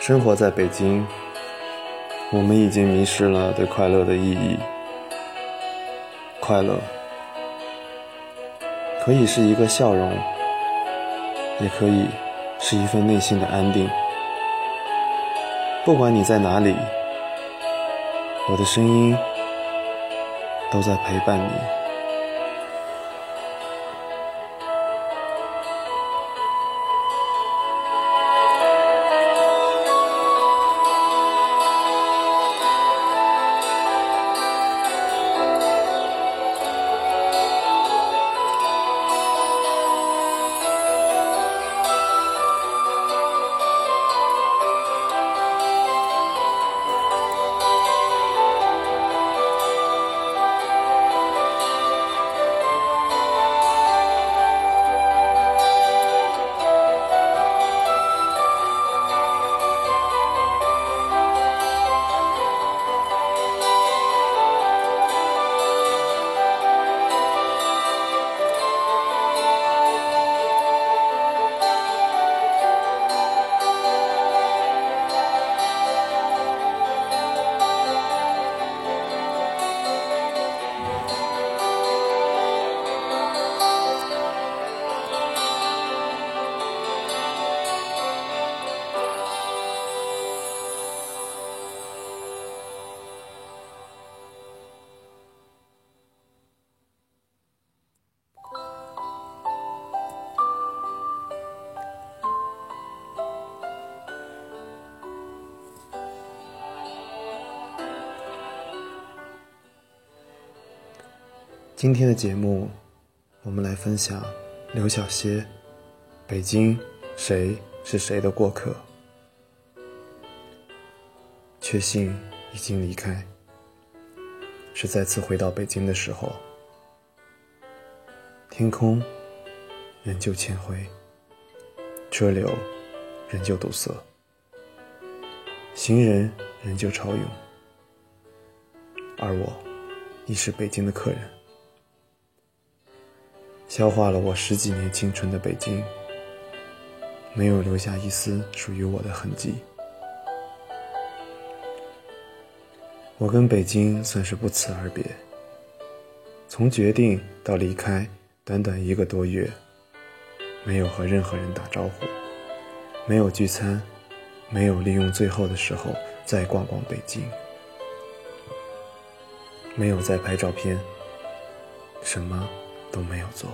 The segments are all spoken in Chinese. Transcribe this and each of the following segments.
生活在北京，我们已经迷失了对快乐的意义。快乐可以是一个笑容，也可以是一份内心的安定。不管你在哪里，我的声音都在陪伴你。今天的节目，我们来分享刘晓歇《北京，谁是谁的过客》。确信已经离开，是再次回到北京的时候。天空仍旧铅灰，车流仍旧堵塞，行人仍旧潮涌，而我已是北京的客人。消化了我十几年青春的北京，没有留下一丝属于我的痕迹。我跟北京算是不辞而别。从决定到离开，短短一个多月，没有和任何人打招呼，没有聚餐，没有利用最后的时候再逛逛北京，没有再拍照片，什么？都没有做，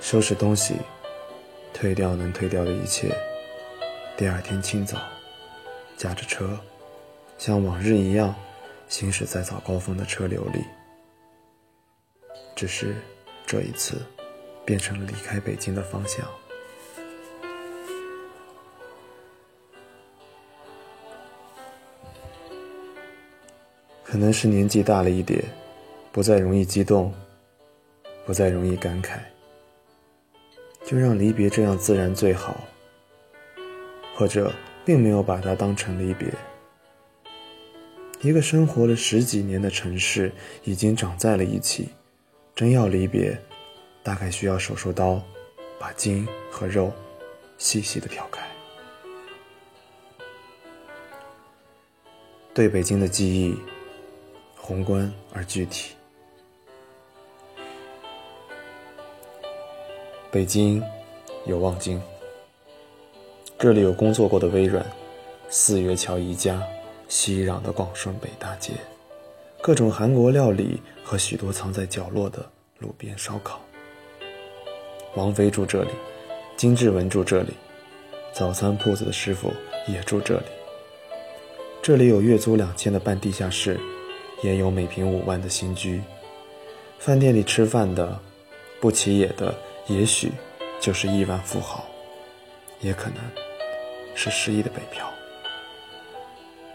收拾东西，退掉能退掉的一切。第二天清早，驾着车，像往日一样行驶在早高峰的车流里。只是这一次，变成了离开北京的方向。可能是年纪大了一点。不再容易激动，不再容易感慨，就让离别这样自然最好。或者并没有把它当成离别。一个生活了十几年的城市已经长在了一起，真要离别，大概需要手术刀把筋和肉细细的挑开。对北京的记忆，宏观而具体。北京有望京，这里有工作过的微软、四月桥一家、熙攘的广顺北大街，各种韩国料理和许多藏在角落的路边烧烤。王菲住这里，金志文住这里，早餐铺子的师傅也住这里。这里有月租两千的半地下室，也有每平五万的新居。饭店里吃饭的，不起眼的。也许就是亿万富豪，也可能是失意的北漂。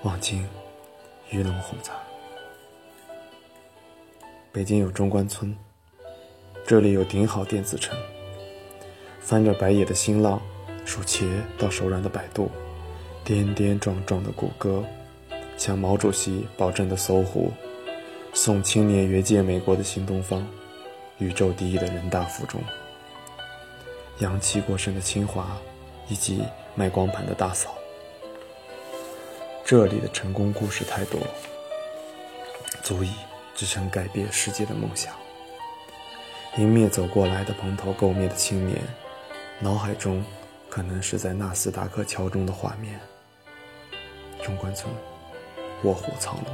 望京，鱼龙混杂。北京有中关村，这里有顶好电子城。翻着白眼的新浪，数茄到手软的百度，颠颠撞撞的谷歌，向毛主席保证的搜狐，送青年越界美国的新东方，宇宙第一的人大附中。阳气过盛的清华，以及卖光盘的大嫂。这里的成功故事太多，足以支撑改变世界的梦想。迎面走过来的蓬头垢面的青年，脑海中可能是在纳斯达克桥中的画面。中关村，卧虎藏龙。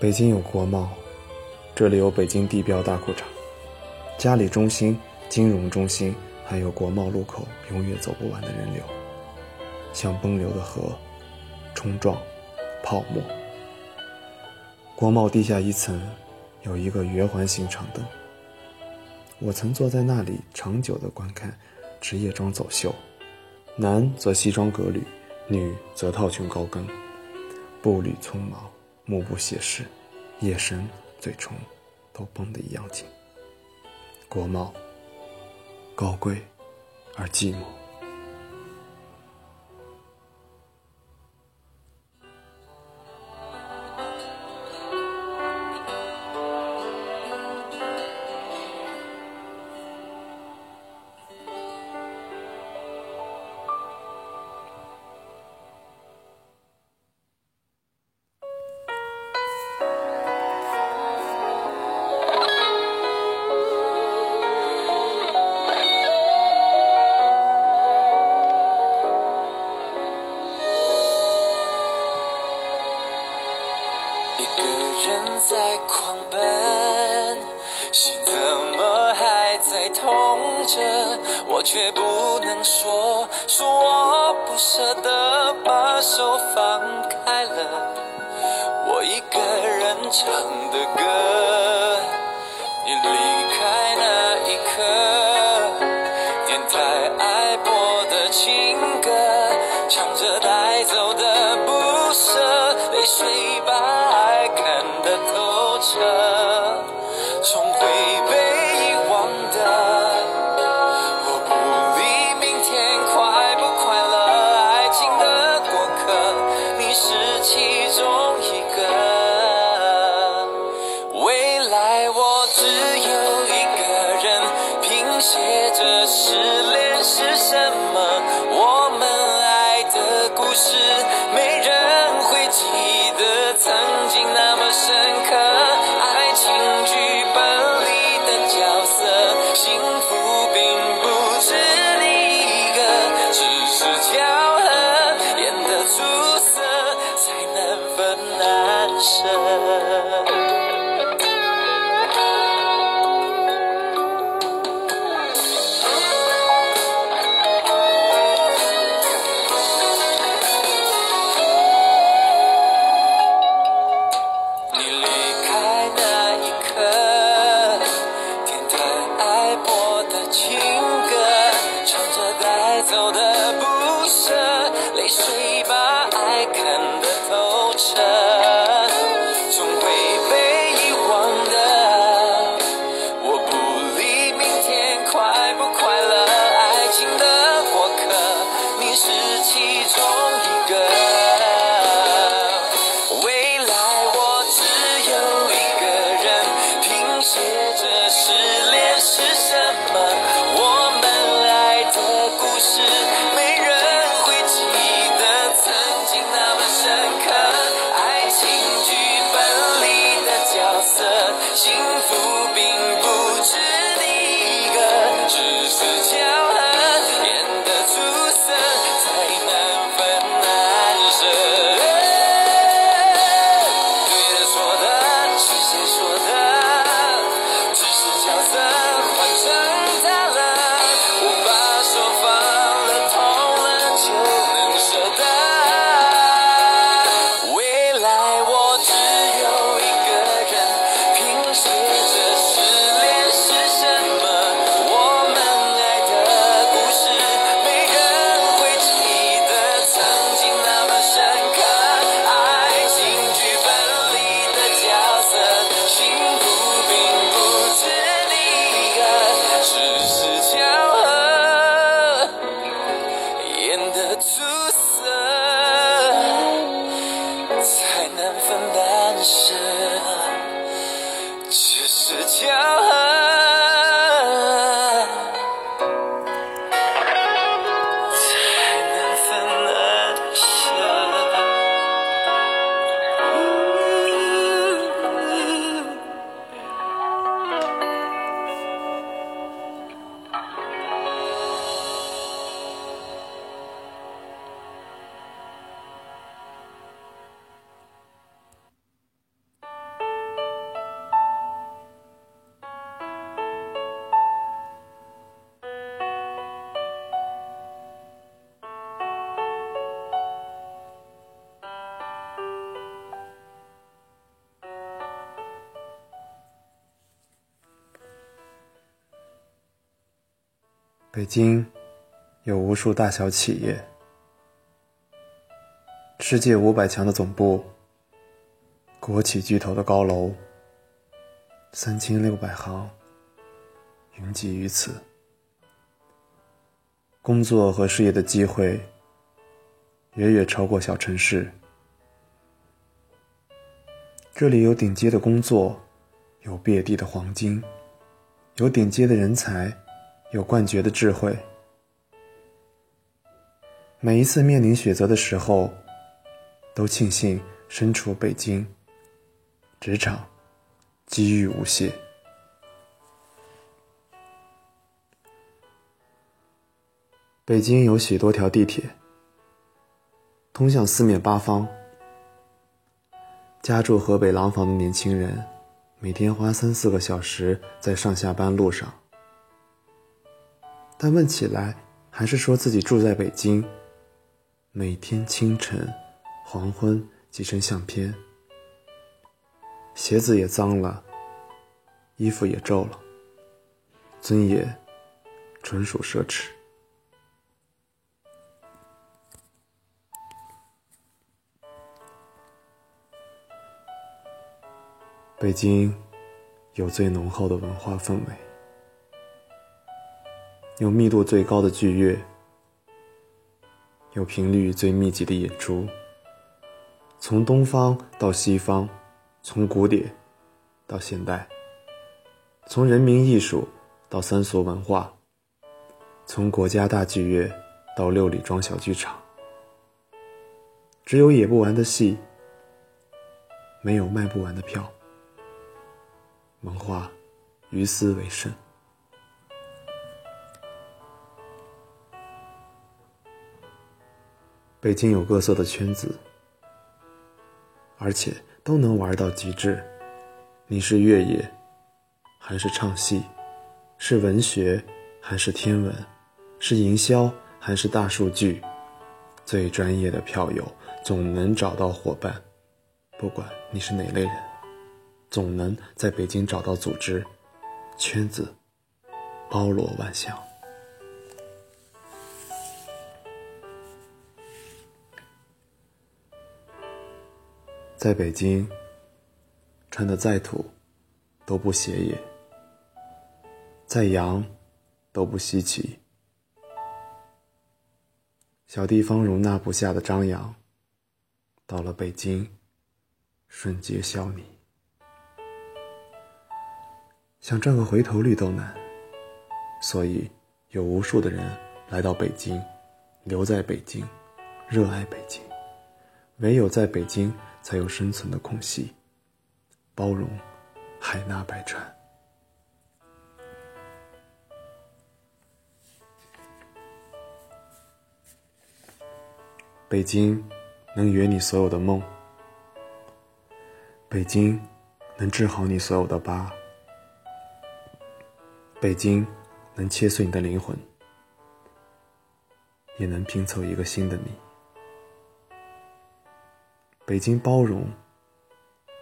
北京有国贸，这里有北京地标大裤衩，嘉里中心、金融中心，还有国贸路口，永远走不完的人流，像奔流的河，冲撞，泡沫。国贸地下一层有一个圆环形长凳，我曾坐在那里长久的观看职业装走秀。男则西装革履，女则套裙高跟，步履匆忙，目不斜视，眼神、嘴唇都绷得一样紧。国贸，高贵而寂寞。我却不能说，说我不舍得把手放开了。我一个人唱的歌，你离开那一刻，电台爱播的情歌，唱着带走的这是北京有无数大小企业，世界五百强的总部，国企巨头的高楼，三千六百行，云集于此。工作和事业的机会，远远超过小城市。这里有顶尖的工作，有遍地的黄金，有顶尖的人才，有冠绝的智慧。每一次面临选择的时候，都庆幸身处北京。职场，机遇无限。北京有许多条地铁，通向四面八方。家住河北廊坊的年轻人，每天花三四个小时在上下班路上。但问起来，还是说自己住在北京。每天清晨、黄昏几张相片，鞋子也脏了，衣服也皱了，尊严纯属奢侈。北京有最浓厚的文化氛围，有密度最高的剧院，有频率最密集的演出。从东方到西方，从古典到现代，从人民艺术到三俗文化，从国家大剧院到六里庄小剧场，只有演不完的戏，没有卖不完的票。文化，于斯为甚。北京有各色的圈子，而且都能玩到极致。你是越野，还是唱戏？是文学，还是天文？是营销，还是大数据？最专业的票友总能找到伙伴，不管你是哪类人。总能在北京找到组织，圈子包罗万象。在北京，穿的再土都不显眼，再洋都不稀奇。小地方容纳不下的张扬，到了北京，瞬间消弭。想赚个回头率都难，所以有无数的人来到北京，留在北京，热爱北京。唯有在北京，才有生存的空隙，包容海纳百川。北京能圆你所有的梦，北京能治好你所有的疤。北京能切碎你的灵魂，也能拼凑一个新的你。北京包容，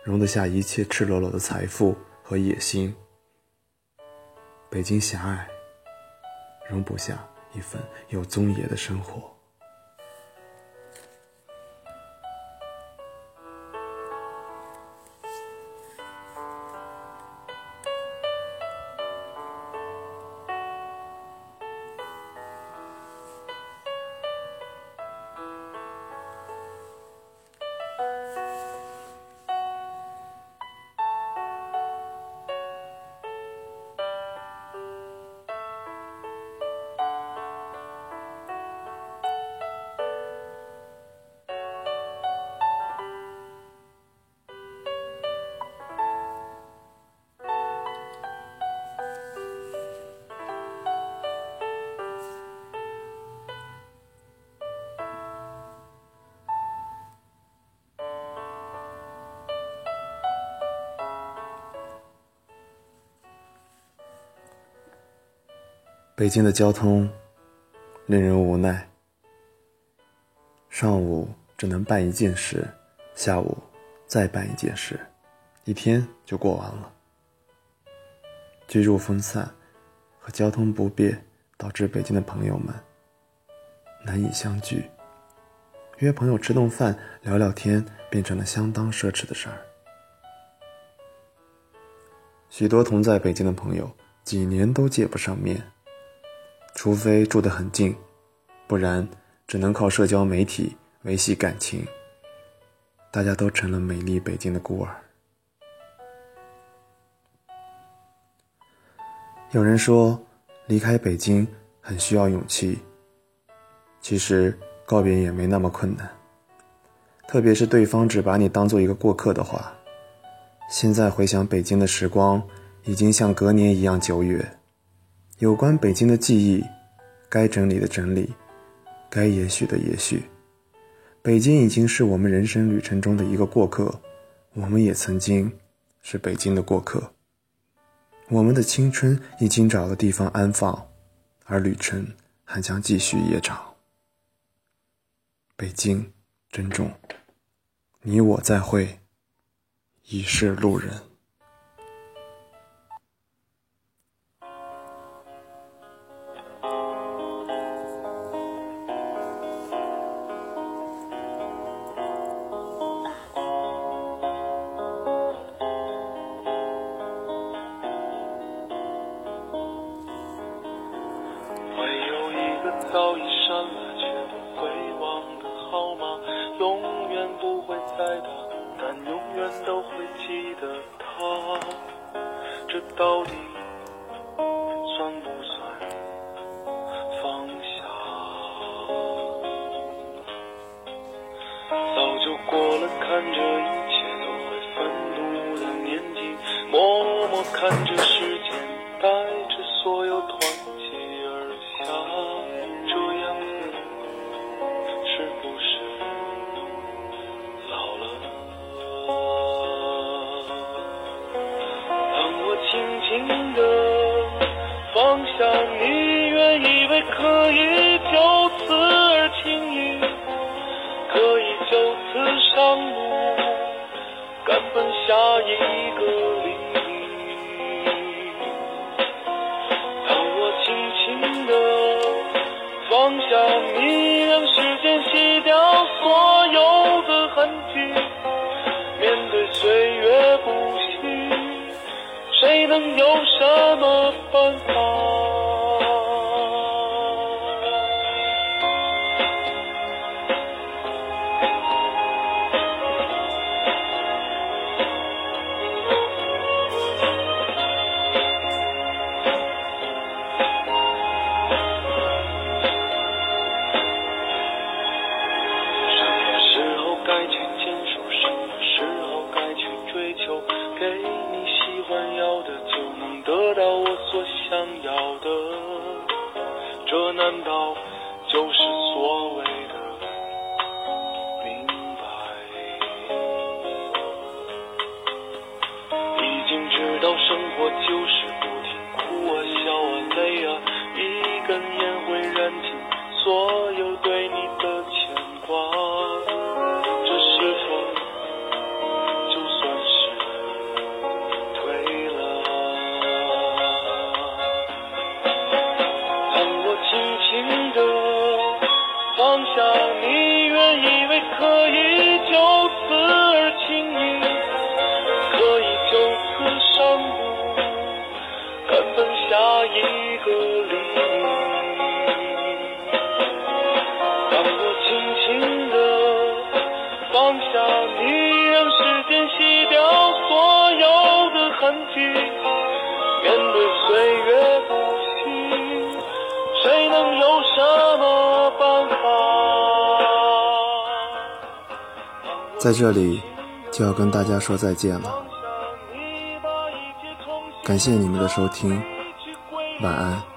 容得下一切赤裸裸的财富和野心。北京狭隘，容不下一份有尊严的生活。北京的交通令人无奈。上午只能办一件事，下午再办一件事，一天就过完了。居住分散和交通不便导致北京的朋友们难以相聚，约朋友吃顿饭聊聊天变成了相当奢侈的事儿。许多同在北京的朋友几年都见不上面，除非住得很近，不然只能靠社交媒体维系感情。大家都成了美丽北京的孤儿。有人说，离开北京很需要勇气。其实告别也没那么困难，特别是对方只把你当做一个过客的话。现在回想北京的时光，已经像隔年一样久远。有关北京的记忆，该整理的整理，该也许的也许。北京已经是我们人生旅程中的一个过客，我们也曾经是北京的过客。我们的青春已经找了地方安放，而旅程还将继续夜长。北京，珍重，你我再会，已是路人。早就过了看这一切都会愤怒的年纪，默默看着时间下一个黎明。当我轻轻地放下你，让时间洗掉所有的痕迹，面对岁月不息，谁能有什么办法？得到我所想要的这难道就是所谓在这里就要跟大家说再见了，感谢你们的收听，晚安。